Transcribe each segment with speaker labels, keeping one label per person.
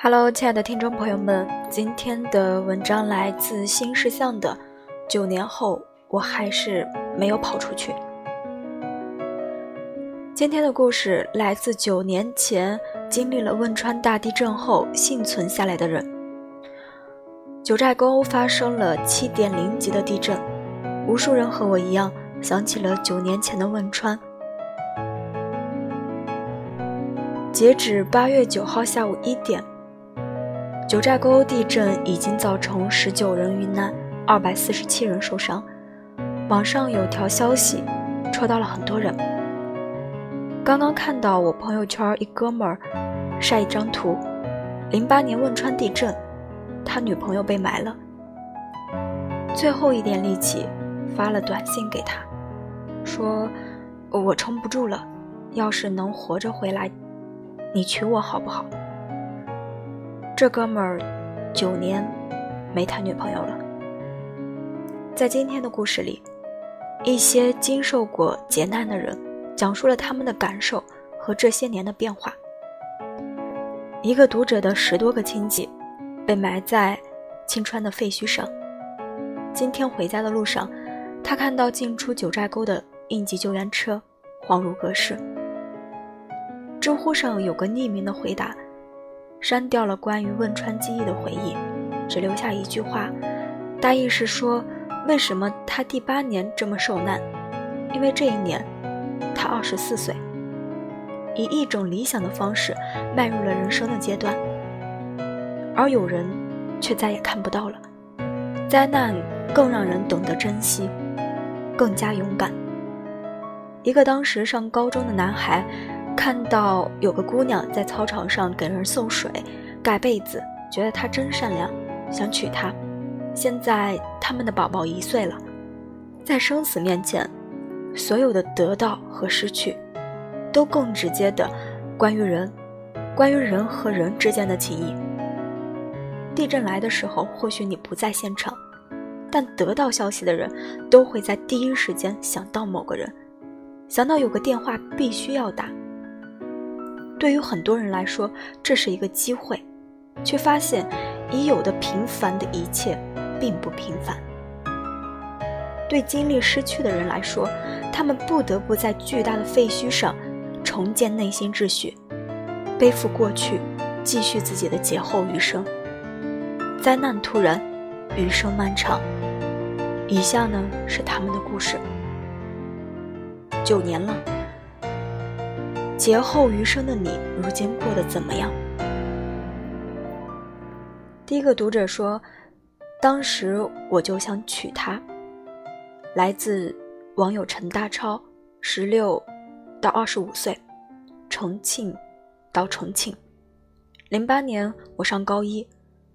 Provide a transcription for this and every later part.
Speaker 1: Hello，亲爱的听众朋友们，今天的文章来自新事项的。九年后，我还是没有跑出去。今天的故事来自九年前经历了汶川大地震后幸存下来的人。九寨沟发生了七点零级的地震，无数人和我一样想起了九年前的汶川。截止八月九号下午一点。九寨沟地震已经造成十九人遇难，二百四十七人受伤。网上有条消息，戳到了很多人。刚刚看到我朋友圈一哥们儿晒一张图，零八年汶川地震，他女朋友被埋了，最后一点力气发了短信给他，说：“我撑不住了，要是能活着回来，你娶我好不好？”这哥们儿九年没谈女朋友了。在今天的故事里，一些经受过劫难的人讲述了他们的感受和这些年的变化。一个读者的十多个亲戚被埋在青川的废墟上。今天回家的路上，他看到进出九寨沟的应急救援车恍如隔世。知乎上有个匿名的回答。删掉了关于汶川记忆的回忆，只留下一句话，大意是说，为什么他第八年这么受难？因为这一年，他二十四岁，以一种理想的方式迈入了人生的阶段，而有人却再也看不到了。灾难更让人懂得珍惜，更加勇敢。一个当时上高中的男孩。看到有个姑娘在操场上给人送水、盖被子，觉得她真善良，想娶她。现在他们的宝宝一岁了，在生死面前，所有的得到和失去，都更直接的关于人，关于人和人之间的情谊。地震来的时候，或许你不在现场，但得到消息的人都会在第一时间想到某个人，想到有个电话必须要打。对于很多人来说，这是一个机会，却发现已有的平凡的一切并不平凡。对经历失去的人来说，他们不得不在巨大的废墟上重建内心秩序，背负过去，继续自己的劫后余生。灾难突然，余生漫长。以下呢是他们的故事。九年了。劫后余生的你，如今过得怎么样？第一个读者说：“当时我就想娶她。”来自网友陈大超，十六到二十五岁，重庆到重庆。零八年我上高一，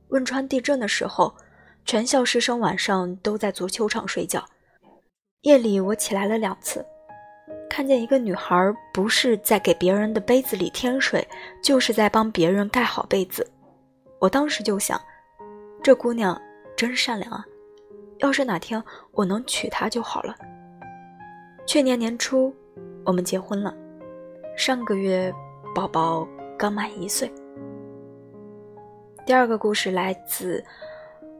Speaker 1: 汶川地震的时候，全校师生晚上都在足球场睡觉，夜里我起来了两次。看见一个女孩，不是在给别人的杯子里添水，就是在帮别人盖好被子。我当时就想，这姑娘真善良啊！要是哪天我能娶她就好了。去年年初，我们结婚了，上个月宝宝刚满一岁。第二个故事来自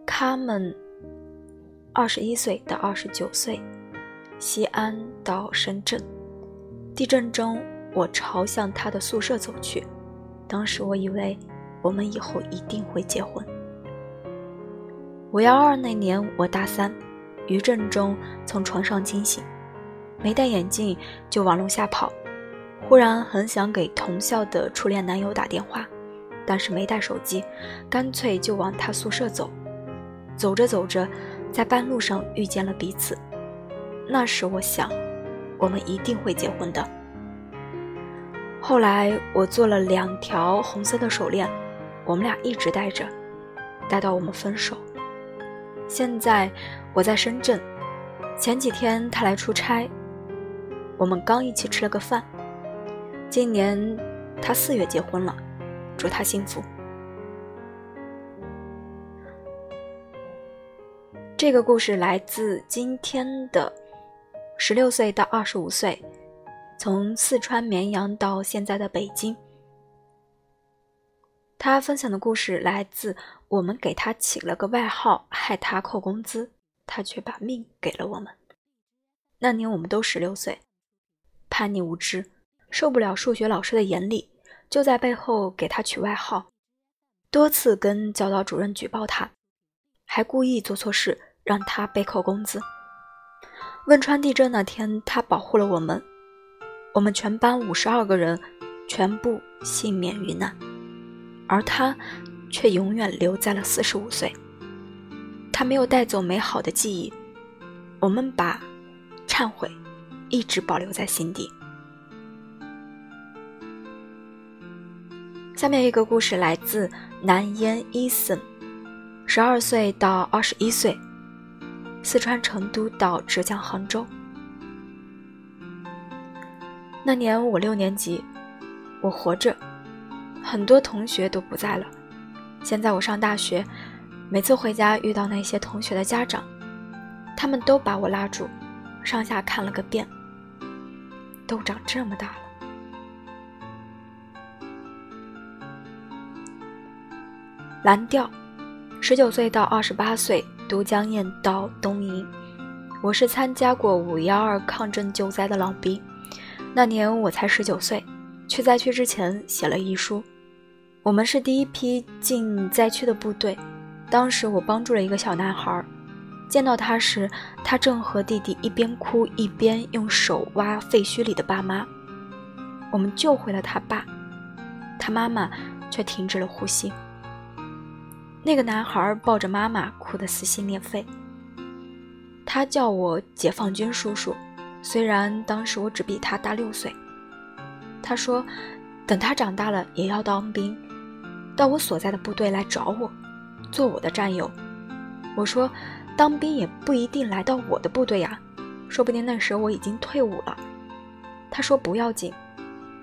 Speaker 1: 卡门，二十一岁到二十九岁，西安到深圳。地震中，我朝向他的宿舍走去。当时我以为，我们以后一定会结婚。五幺二那年，我大三，余震中从床上惊醒，没戴眼镜就往楼下跑。忽然很想给同校的初恋男友打电话，但是没带手机，干脆就往他宿舍走。走着走着，在半路上遇见了彼此。那时我想。我们一定会结婚的。后来我做了两条红色的手链，我们俩一直戴着，戴到我们分手。现在我在深圳，前几天他来出差，我们刚一起吃了个饭。今年他四月结婚了，祝他幸福。这个故事来自今天的。十六岁到二十五岁，从四川绵阳到现在的北京。他分享的故事来自我们给他起了个外号，害他扣工资，他却把命给了我们。那年我们都十六岁，叛逆无知，受不了数学老师的严厉，就在背后给他取外号，多次跟教导主任举报他，还故意做错事让他被扣工资。汶川地震那天，他保护了我们，我们全班五十二个人全部幸免于难。而他，却永远留在了四十五岁。他没有带走美好的记忆，我们把忏悔一直保留在心底。下面一个故事来自南烟伊森，十二岁到二十一岁，四川成都到浙江杭州。那年我六年级，我活着。很多同学都不在了。现在我上大学，每次回家遇到那些同学的家长，他们都把我拉住，上下看了个遍。都长这么大了。蓝调，十九岁到二十八岁，都江堰到东营。我是参加过五幺二抗震救灾的老兵，那年我才十九岁，去灾区之前写了遗书。我们是第一批进灾区的部队，当时我帮助了一个小男孩，见到他时，他正和弟弟一边哭一边用手挖废墟里的爸妈。我们救回了他爸，他妈妈却停止了呼吸。那个男孩抱着妈妈哭得撕心裂肺，他叫我解放军叔叔，虽然当时我只比他大六岁。他说，等他长大了也要当兵。到我所在的部队来找我，做我的战友。我说，当兵也不一定来到我的部队呀，说不定那时我已经退伍了。他说不要紧，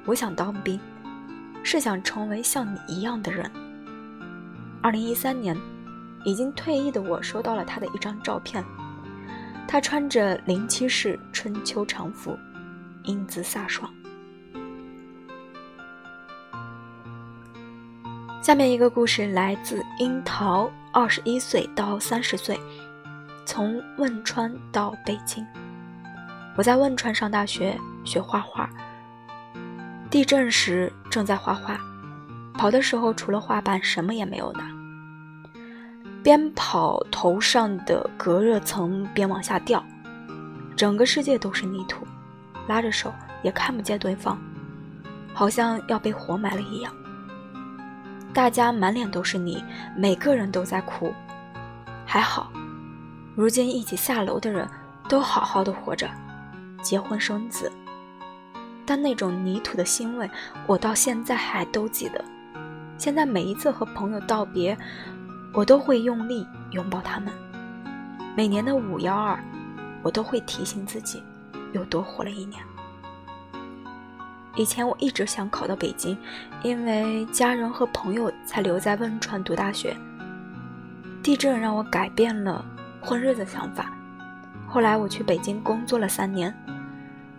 Speaker 1: 我想当兵，是想成为像你一样的人。二零一三年，已经退役的我收到了他的一张照片，他穿着零七式春秋常服，英姿飒爽。下面一个故事来自樱桃，二十一岁到三十岁，从汶川到北京。我在汶川上大学，学画画。地震时正在画画，跑的时候除了画板什么也没有拿。边跑头上的隔热层边往下掉，整个世界都是泥土，拉着手也看不见对方，好像要被活埋了一样。大家满脸都是泥，每个人都在哭。还好，如今一起下楼的人都好好的活着，结婚生子。但那种泥土的腥味，我到现在还都记得。现在每一次和朋友道别，我都会用力拥抱他们。每年的五幺二，我都会提醒自己，又多活了一年。以前我一直想考到北京，因为家人和朋友才留在汶川读大学。地震让我改变了混日子想法。后来我去北京工作了三年，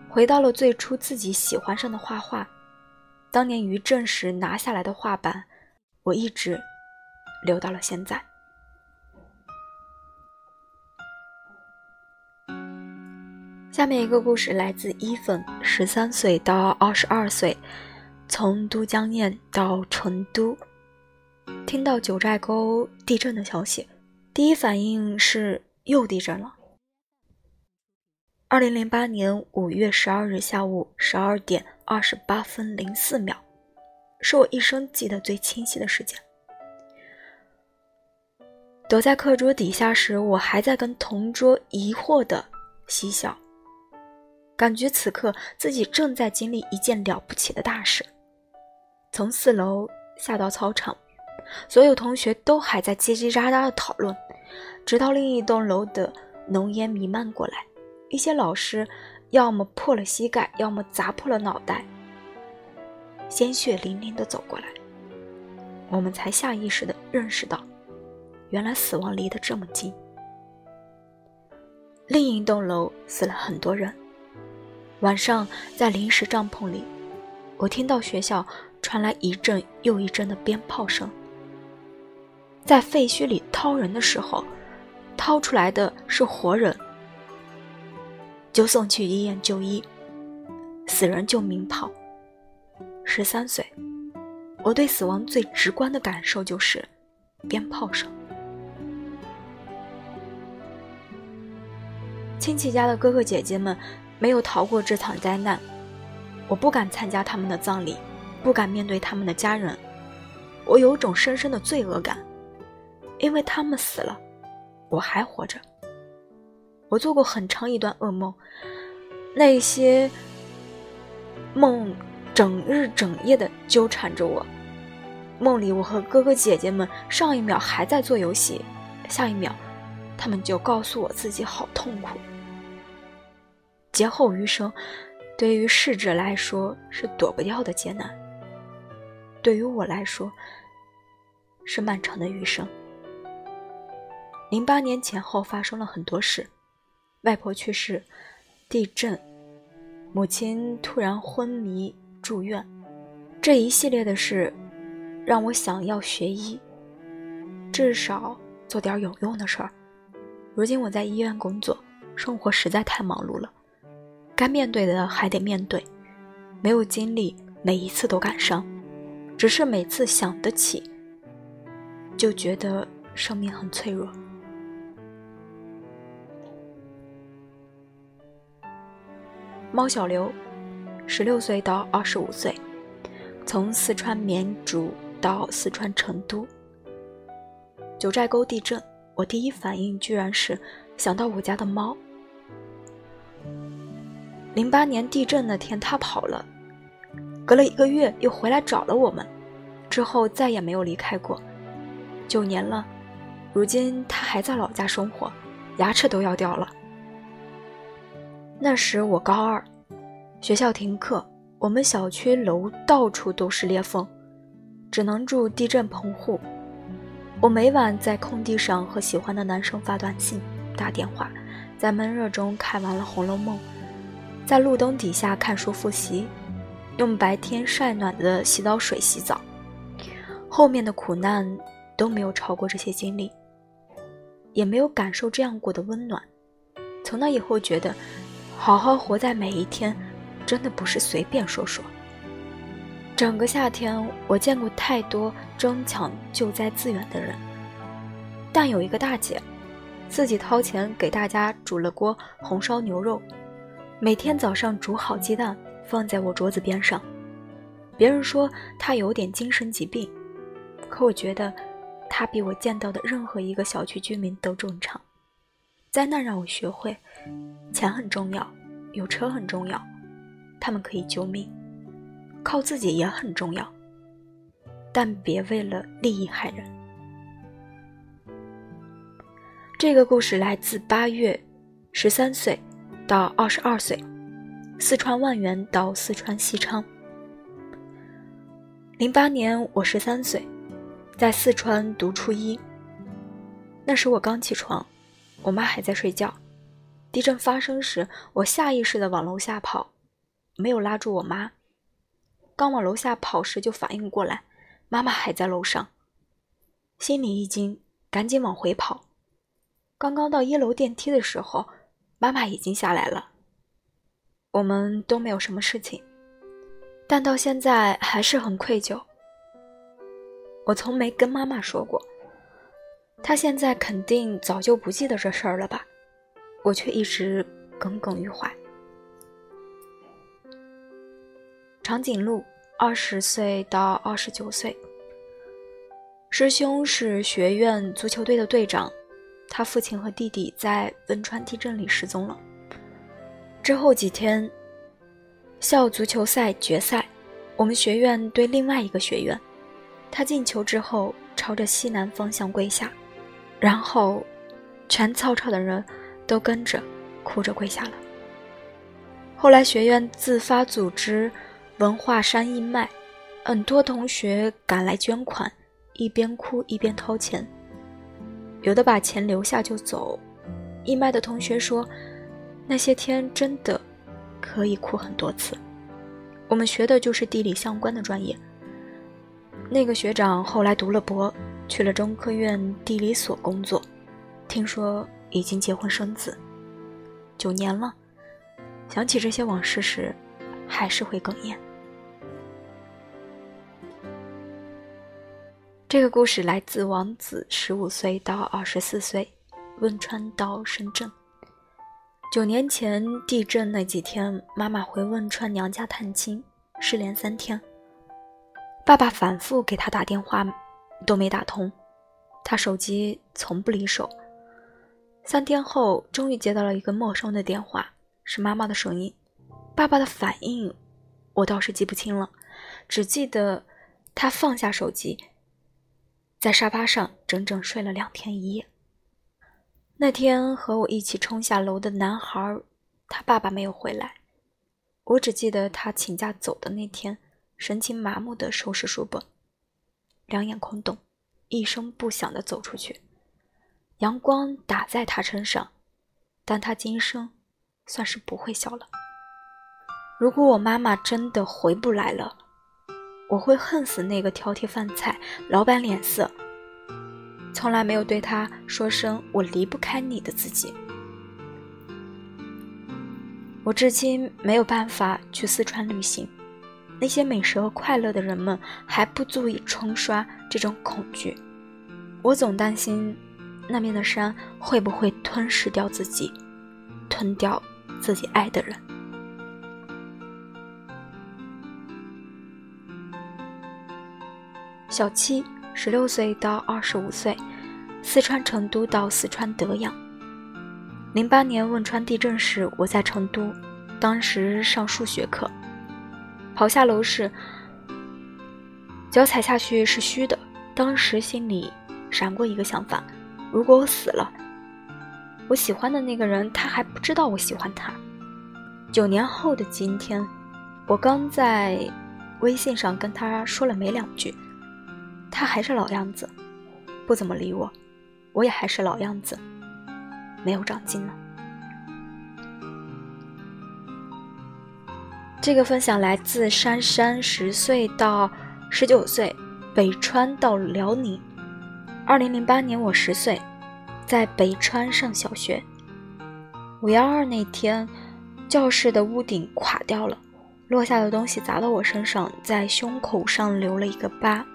Speaker 1: 回到了最初自己喜欢上的画画。当年余震时拿下来的画板，我一直留到了现在。下面一个故事来自伊粉，十三岁到二十二岁，从都江堰到成都，听到九寨沟地震的消息，第一反应是又地震了。二零零八年五月十二日下午十二点二十八分零四秒，是我一生记得最清晰的时间。躲在课桌底下时，我还在跟同桌疑惑的嬉笑。感觉此刻自己正在经历一件了不起的大事。从四楼下到操场，所有同学都还在叽叽喳喳的讨论，直到另一栋楼的浓烟弥漫过来，一些老师要么破了膝盖，要么砸破了脑袋，鲜血淋淋的走过来，我们才下意识的认识到，原来死亡离得这么近。另一栋楼死了很多人。晚上在临时帐篷里，我听到学校传来一阵又一阵的鞭炮声。在废墟里掏人的时候，掏出来的是活人，就送去医院就医；死人就鸣炮。十三岁，我对死亡最直观的感受就是鞭炮声。亲戚家的哥哥姐姐们没有逃过这场灾难，我不敢参加他们的葬礼，不敢面对他们的家人，我有种深深的罪恶感。因为他们死了，我还活着。我做过很长一段噩梦，那些梦整日整夜的纠缠着我。梦里，我和哥哥姐姐们上一秒还在做游戏，下一秒，他们就告诉我自己好痛苦。劫后余生，对于逝者来说是躲不掉的劫难，对于我来说，是漫长的余生。零八年前后发生了很多事，外婆去世，地震，母亲突然昏迷住院，这一系列的事，让我想要学医，至少做点有用的事儿。如今我在医院工作，生活实在太忙碌了，该面对的还得面对，没有精力每一次都赶上，只是每次想得起，就觉得生命很脆弱。猫小刘，十六岁到二十五岁，从四川绵竹到四川成都。九寨沟地震，我第一反应居然是想到我家的猫。零八年地震那天，它跑了，隔了一个月又回来找了我们，之后再也没有离开过。九年了，如今它还在老家生活，牙齿都要掉了。那时我高二，学校停课，我们小区楼到处都是裂缝，只能住地震棚户。我每晚在空地上和喜欢的男生发短信、打电话，在闷热中看完了《红楼梦》，在路灯底下看书复习，用白天晒暖的洗澡水洗澡。后面的苦难都没有超过这些经历，也没有感受这样过的温暖。从那以后觉得。好好活在每一天，真的不是随便说说。整个夏天，我见过太多争抢救灾资源的人，但有一个大姐，自己掏钱给大家煮了锅红烧牛肉，每天早上煮好鸡蛋放在我桌子边上。别人说她有点精神疾病，可我觉得她比我见到的任何一个小区居民都正常。灾难让我学会，钱很重要，有车很重要，他们可以救命，靠自己也很重要，但别为了利益害人。这个故事来自八月，十三岁到二十二岁，四川万源到四川西昌。零八年我十三岁，在四川读初一，那时我刚起床。我妈还在睡觉。地震发生时，我下意识地往楼下跑，没有拉住我妈。刚往楼下跑时，就反应过来，妈妈还在楼上，心里一惊，赶紧往回跑。刚刚到一楼电梯的时候，妈妈已经下来了。我们都没有什么事情，但到现在还是很愧疚。我从没跟妈妈说过。她现在肯定早就不记得这事儿了吧，我却一直耿耿于怀。长颈鹿，二十岁到二十九岁，师兄是学院足球队的队长，他父亲和弟弟在汶川地震里失踪了。之后几天，校足球赛决赛，我们学院对另外一个学院，他进球之后朝着西南方向跪下。然后，全操场的人都跟着哭着跪下了。后来学院自发组织文化山义卖，很多同学赶来捐款，一边哭一边掏钱。有的把钱留下就走。义卖的同学说，那些天真的可以哭很多次。我们学的就是地理相关的专业，那个学长后来读了博，去了中科院地理所工作，听说已经结婚生子，九年了。想起这些往事时，还是会哽咽。这个故事来自王子，十五岁到二十四岁，汶川到深圳。九年前地震那几天，妈妈回汶川娘家探亲，失联三天。爸爸反复给他打电话，都没打通，他手机从不离手。三天后，终于接到了一个陌生的电话。是妈妈的声音，爸爸的反应，我倒是记不清了，只记得他放下手机，在沙发上整整睡了两天一夜。那天和我一起冲下楼的男孩，他爸爸没有回来，我只记得他请假走的那天，神情麻木地收拾书本，两眼空洞，一声不响地走出去。阳光打在他身上，但他今生。算是不会笑了。如果我妈妈真的回不来了，我会恨死那个挑剔饭菜、老板脸色、从来没有对他说声“我离不开你”的自己。我至今没有办法去四川旅行，那些美食和快乐的人们还不足以冲刷这种恐惧。我总担心那边的山会不会吞噬掉自己，吞掉。自己爱的人。小七，十六岁到二十五岁，四川成都到四川德阳。零八年汶川地震时，我在成都，当时上数学课，跑下楼时，脚踩下去是虚的。当时心里闪过一个想法：如果我死了。我喜欢的那个人，他还不知道我喜欢他。九年后的今天，我刚在微信上跟他说了没两句，他还是老样子，不怎么理我，我也还是老样子，没有长进了。这个分享来自珊珊，十岁到十九岁，北川到辽宁。二零零八年，我十岁。在北川上小学，五幺二那天，教室的屋顶垮掉了，落下的东西砸到我身上，在胸口上留了一个疤。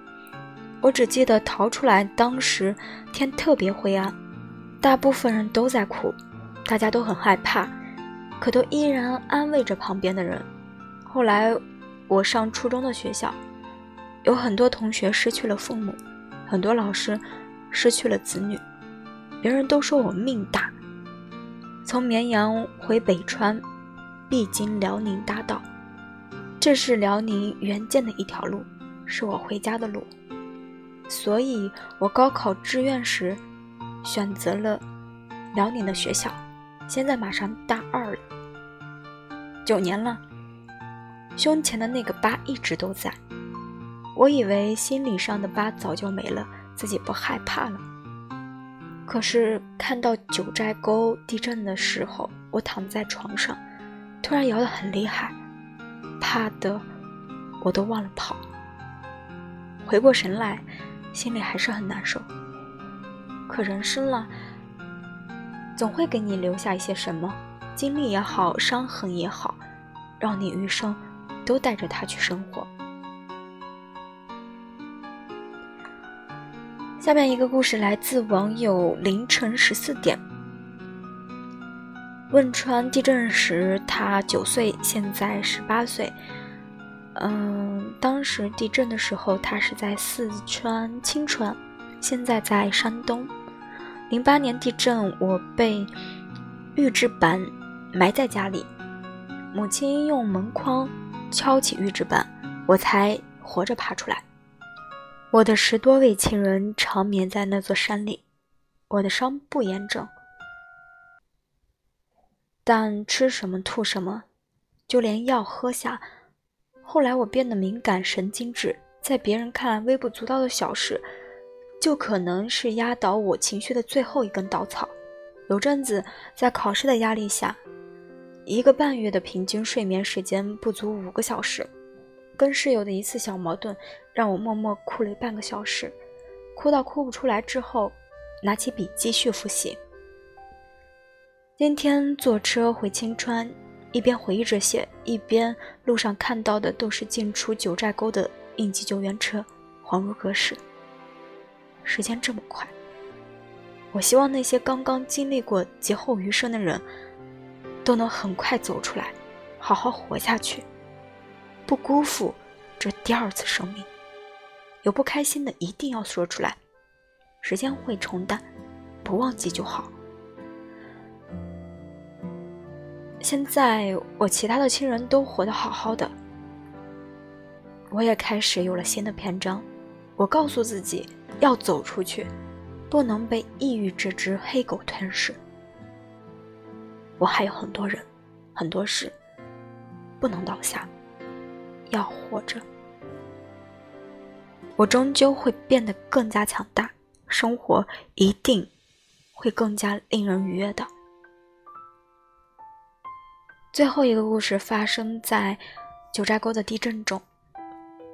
Speaker 1: 我只记得逃出来，当时天特别灰暗，大部分人都在哭，大家都很害怕，可都依然安慰着旁边的人。后来我上初中的学校，有很多同学失去了父母，很多老师失去了子女。别人都说我命大。从绵阳回北川，必经辽宁大道，这是辽宁原建的一条路，是我回家的路。所以我高考志愿时选择了辽宁的学校。现在马上大二了，九年了，胸前的那个疤一直都在。我以为心理上的疤早就没了，自己不害怕了。可是看到九寨沟地震的时候，我躺在床上，突然摇得很厉害，怕的我都忘了跑。回过神来，心里还是很难受。可人生了，总会给你留下一些什么经历也好，伤痕也好，让你余生都带着它去生活。下面一个故事来自网友凌晨十四点。汶川地震时，他九岁，现在十八岁。嗯，当时地震的时候，他是在四川青川，现在在山东。零八年地震，我被预制板埋在家里，母亲用门框敲起预制板，我才活着爬出来。我的十多位亲人长眠在那座山里，我的伤不严重，但吃什么吐什么，就连药喝下。后来我变得敏感神经质，在别人看来微不足道的小事，就可能是压倒我情绪的最后一根稻草。有阵子在考试的压力下，一个半月的平均睡眠时间不足五个小时，跟室友的一次小矛盾，让我默默哭了半个小时，哭到哭不出来之后，拿起笔继续复习。今天坐车回青川，一边回忆这些，一边路上看到的都是进出九寨沟的应急救援车，恍如隔世。时间这么快，我希望那些刚刚经历过劫后余生的人，都能很快走出来，好好活下去。不辜负这第二次生命，有不开心的一定要说出来，时间会冲淡，不忘记就好。现在我其他的亲人都活得好好的，我也开始有了新的篇章。我告诉自己要走出去，不能被抑郁这只黑狗吞噬。我还有很多人，很多事，不能倒下。要活着，我终究会变得更加强大，生活一定会更加令人愉悦的。最后一个故事发生在九寨沟的地震中，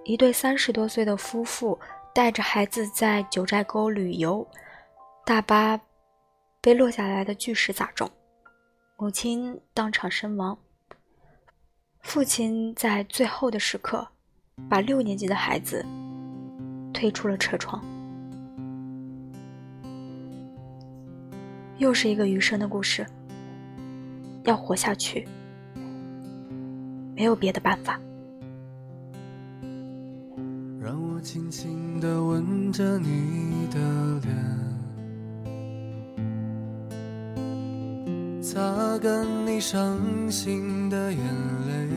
Speaker 1: 一对三十多岁的夫妇带着孩子在九寨沟旅游，大巴被落下来的巨石砸中，母亲当场身亡。父亲在最后的时刻，把六年级的孩子推出了车窗。又是一个余生的故事。要活下去，没有别的办法。
Speaker 2: 让我轻轻地吻着你的脸。擦干你伤心的眼泪，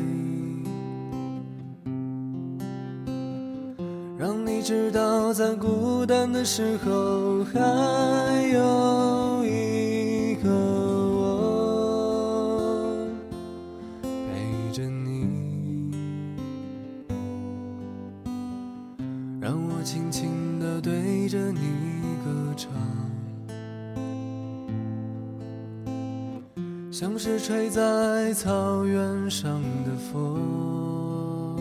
Speaker 2: 让你知道在孤单的时候还吹在草原上的风，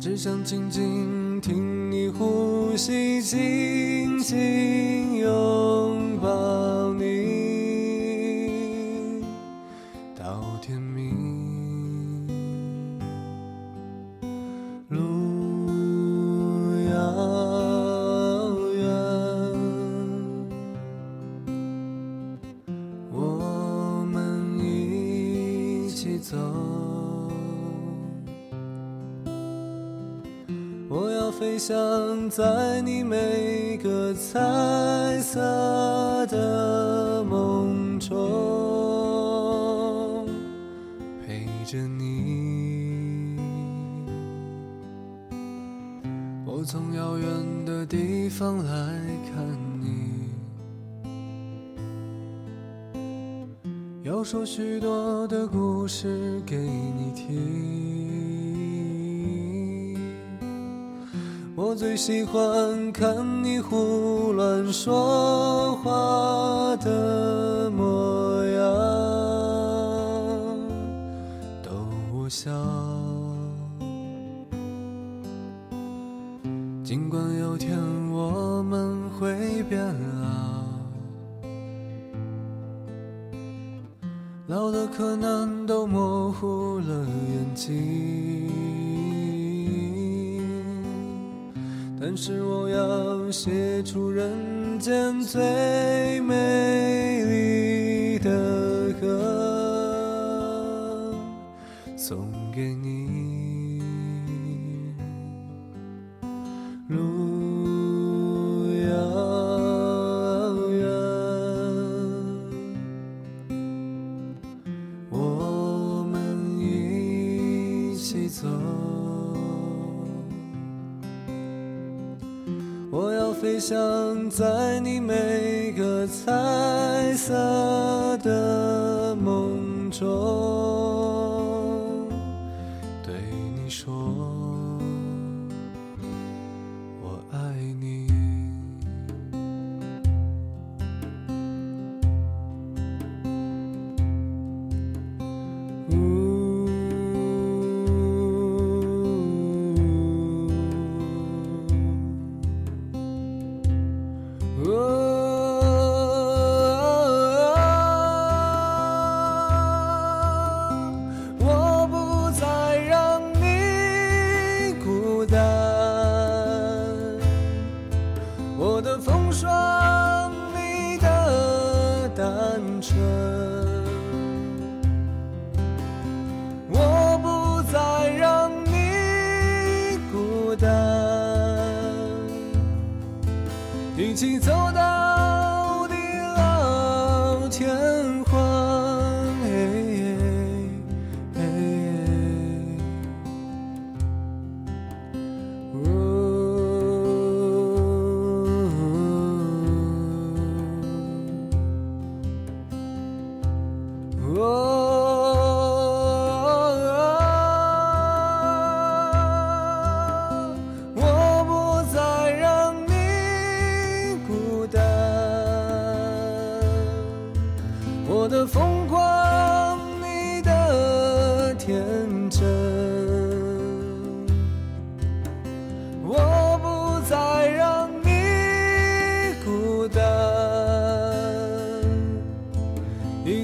Speaker 2: 只想静静听你呼吸，静静走，我要飞翔在你每个彩色的梦中，陪着你。我从遥远的地方来说许多的故事给你听，我最喜欢看你胡乱说话的模样，逗我笑。尽管有天我们会变老。可能都模糊了眼睛，但是我要写出人间最美。白色的梦中，对你说，起走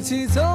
Speaker 2: 지쳐